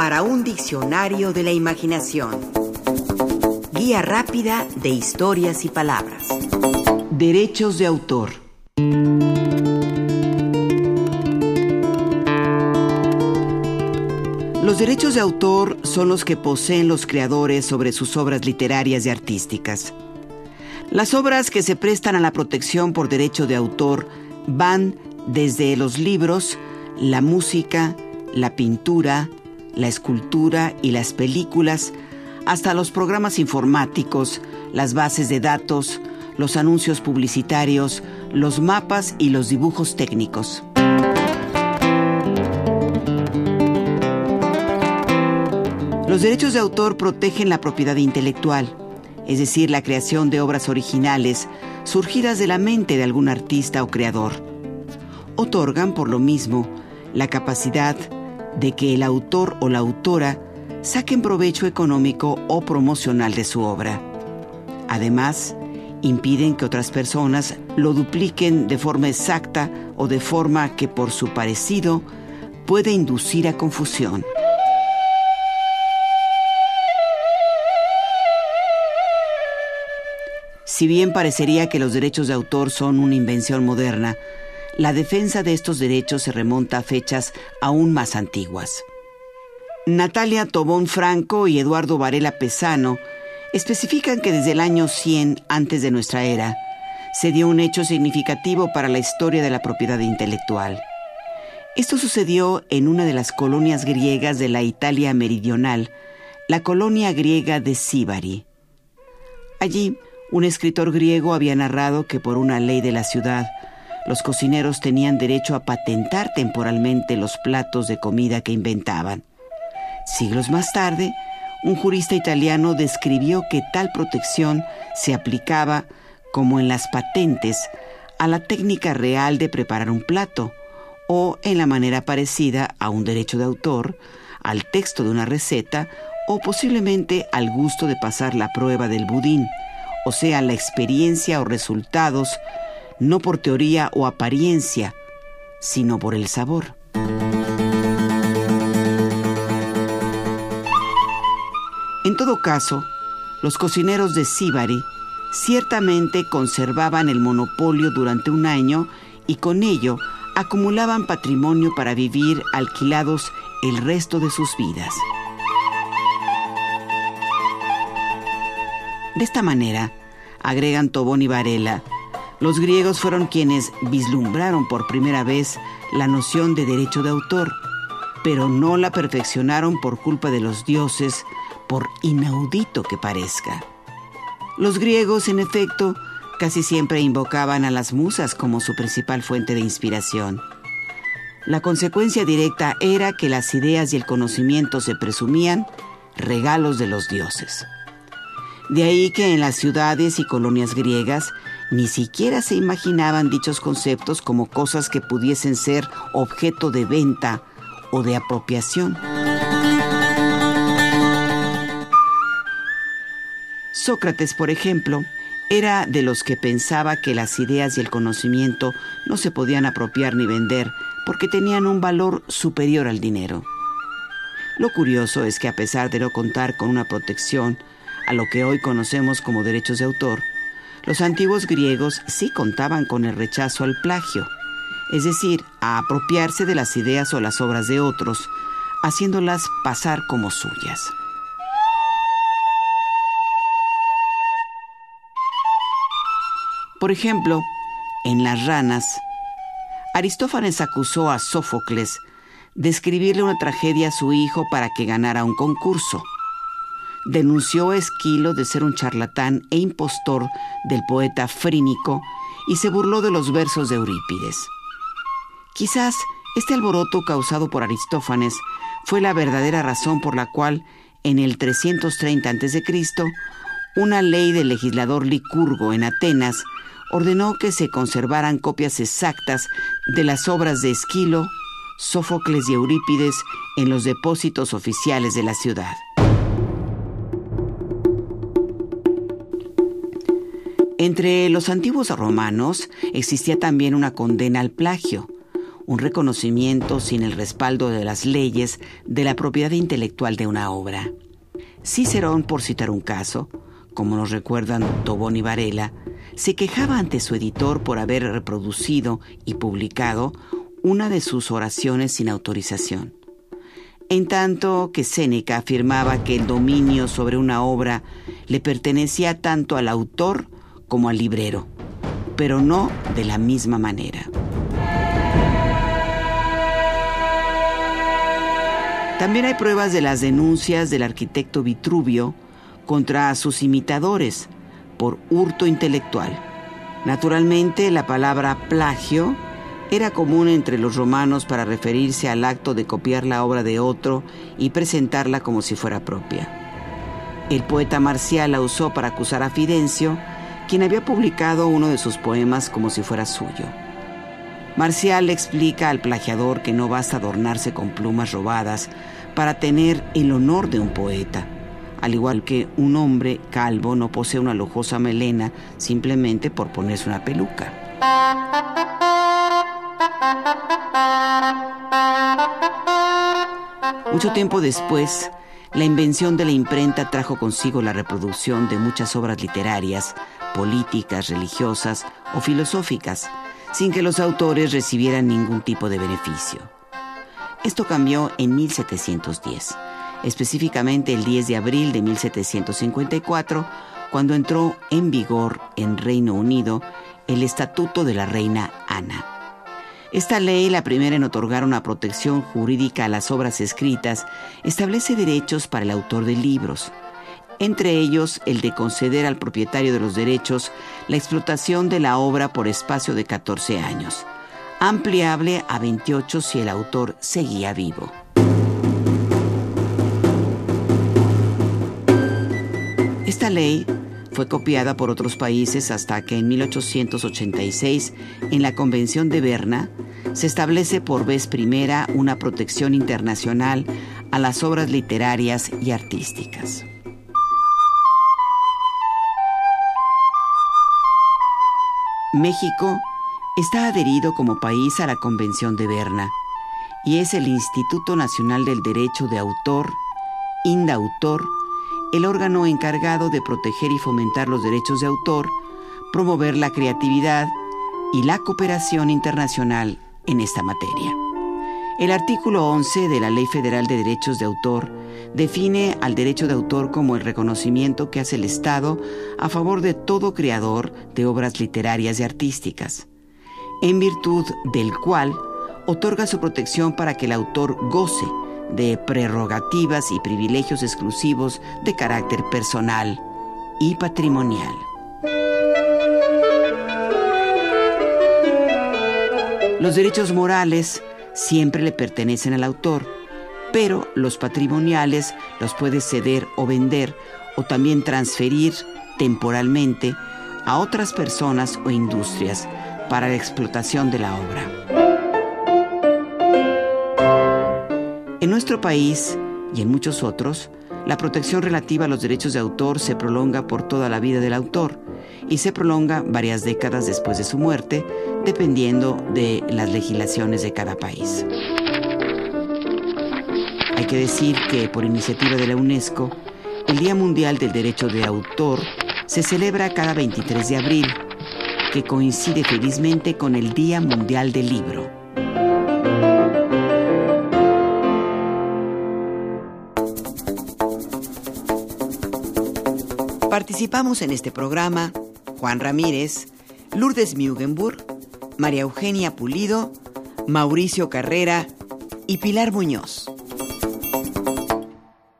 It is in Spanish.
para un diccionario de la imaginación. Guía rápida de historias y palabras. Derechos de autor. Los derechos de autor son los que poseen los creadores sobre sus obras literarias y artísticas. Las obras que se prestan a la protección por derecho de autor van desde los libros, la música, la pintura, la escultura y las películas, hasta los programas informáticos, las bases de datos, los anuncios publicitarios, los mapas y los dibujos técnicos. Los derechos de autor protegen la propiedad intelectual, es decir, la creación de obras originales surgidas de la mente de algún artista o creador. Otorgan, por lo mismo, la capacidad de que el autor o la autora saquen provecho económico o promocional de su obra. Además, impiden que otras personas lo dupliquen de forma exacta o de forma que por su parecido puede inducir a confusión. Si bien parecería que los derechos de autor son una invención moderna, la defensa de estos derechos se remonta a fechas aún más antiguas. Natalia Tobón Franco y Eduardo Varela Pesano especifican que desde el año 100 antes de nuestra era se dio un hecho significativo para la historia de la propiedad intelectual. Esto sucedió en una de las colonias griegas de la Italia meridional, la colonia griega de Sibari. Allí, un escritor griego había narrado que por una ley de la ciudad, los cocineros tenían derecho a patentar temporalmente los platos de comida que inventaban. Siglos más tarde, un jurista italiano describió que tal protección se aplicaba, como en las patentes, a la técnica real de preparar un plato, o en la manera parecida a un derecho de autor, al texto de una receta, o posiblemente al gusto de pasar la prueba del budín, o sea, la experiencia o resultados no por teoría o apariencia, sino por el sabor. En todo caso, los cocineros de Sibari ciertamente conservaban el monopolio durante un año y con ello acumulaban patrimonio para vivir alquilados el resto de sus vidas. De esta manera, agregan Tobón y Varela, los griegos fueron quienes vislumbraron por primera vez la noción de derecho de autor, pero no la perfeccionaron por culpa de los dioses, por inaudito que parezca. Los griegos, en efecto, casi siempre invocaban a las musas como su principal fuente de inspiración. La consecuencia directa era que las ideas y el conocimiento se presumían regalos de los dioses. De ahí que en las ciudades y colonias griegas ni siquiera se imaginaban dichos conceptos como cosas que pudiesen ser objeto de venta o de apropiación. Sócrates, por ejemplo, era de los que pensaba que las ideas y el conocimiento no se podían apropiar ni vender porque tenían un valor superior al dinero. Lo curioso es que a pesar de no contar con una protección a lo que hoy conocemos como derechos de autor, los antiguos griegos sí contaban con el rechazo al plagio, es decir, a apropiarse de las ideas o las obras de otros, haciéndolas pasar como suyas. Por ejemplo, en Las ranas, Aristófanes acusó a Sófocles de escribirle una tragedia a su hijo para que ganara un concurso denunció a Esquilo de ser un charlatán e impostor del poeta Frínico y se burló de los versos de Eurípides. Quizás este alboroto causado por Aristófanes fue la verdadera razón por la cual, en el 330 a.C., una ley del legislador Licurgo en Atenas ordenó que se conservaran copias exactas de las obras de Esquilo, Sófocles y Eurípides en los depósitos oficiales de la ciudad. Entre los antiguos romanos existía también una condena al plagio, un reconocimiento sin el respaldo de las leyes de la propiedad intelectual de una obra. Cicerón, por citar un caso, como nos recuerdan Tobón y Varela, se quejaba ante su editor por haber reproducido y publicado una de sus oraciones sin autorización. En tanto que Séneca afirmaba que el dominio sobre una obra le pertenecía tanto al autor como al librero, pero no de la misma manera. También hay pruebas de las denuncias del arquitecto Vitruvio contra sus imitadores por hurto intelectual. Naturalmente, la palabra plagio era común entre los romanos para referirse al acto de copiar la obra de otro y presentarla como si fuera propia. El poeta Marcial la usó para acusar a Fidencio, quien había publicado uno de sus poemas como si fuera suyo. Marcial le explica al plagiador que no basta adornarse con plumas robadas para tener el honor de un poeta, al igual que un hombre calvo no posee una lujosa melena simplemente por ponerse una peluca. Mucho tiempo después, la invención de la imprenta trajo consigo la reproducción de muchas obras literarias, políticas, religiosas o filosóficas, sin que los autores recibieran ningún tipo de beneficio. Esto cambió en 1710, específicamente el 10 de abril de 1754, cuando entró en vigor en Reino Unido el Estatuto de la Reina Ana. Esta ley, la primera en otorgar una protección jurídica a las obras escritas, establece derechos para el autor de libros, entre ellos el de conceder al propietario de los derechos la explotación de la obra por espacio de 14 años, ampliable a 28 si el autor seguía vivo. Esta ley fue copiada por otros países hasta que en 1886, en la Convención de Berna, se establece por vez primera una protección internacional a las obras literarias y artísticas. México está adherido como país a la Convención de Berna y es el Instituto Nacional del Derecho de Autor, INDAUTOR, el órgano encargado de proteger y fomentar los derechos de autor, promover la creatividad y la cooperación internacional en esta materia. El artículo 11 de la Ley Federal de Derechos de Autor define al derecho de autor como el reconocimiento que hace el Estado a favor de todo creador de obras literarias y artísticas, en virtud del cual otorga su protección para que el autor goce de prerrogativas y privilegios exclusivos de carácter personal y patrimonial. Los derechos morales siempre le pertenecen al autor, pero los patrimoniales los puede ceder o vender o también transferir temporalmente a otras personas o industrias para la explotación de la obra. En nuestro país y en muchos otros, la protección relativa a los derechos de autor se prolonga por toda la vida del autor y se prolonga varias décadas después de su muerte, dependiendo de las legislaciones de cada país. Hay que decir que por iniciativa de la UNESCO, el Día Mundial del Derecho de Autor se celebra cada 23 de abril, que coincide felizmente con el Día Mundial del Libro. Participamos en este programa Juan Ramírez, Lourdes Mugenburg, María Eugenia Pulido, Mauricio Carrera y Pilar Muñoz.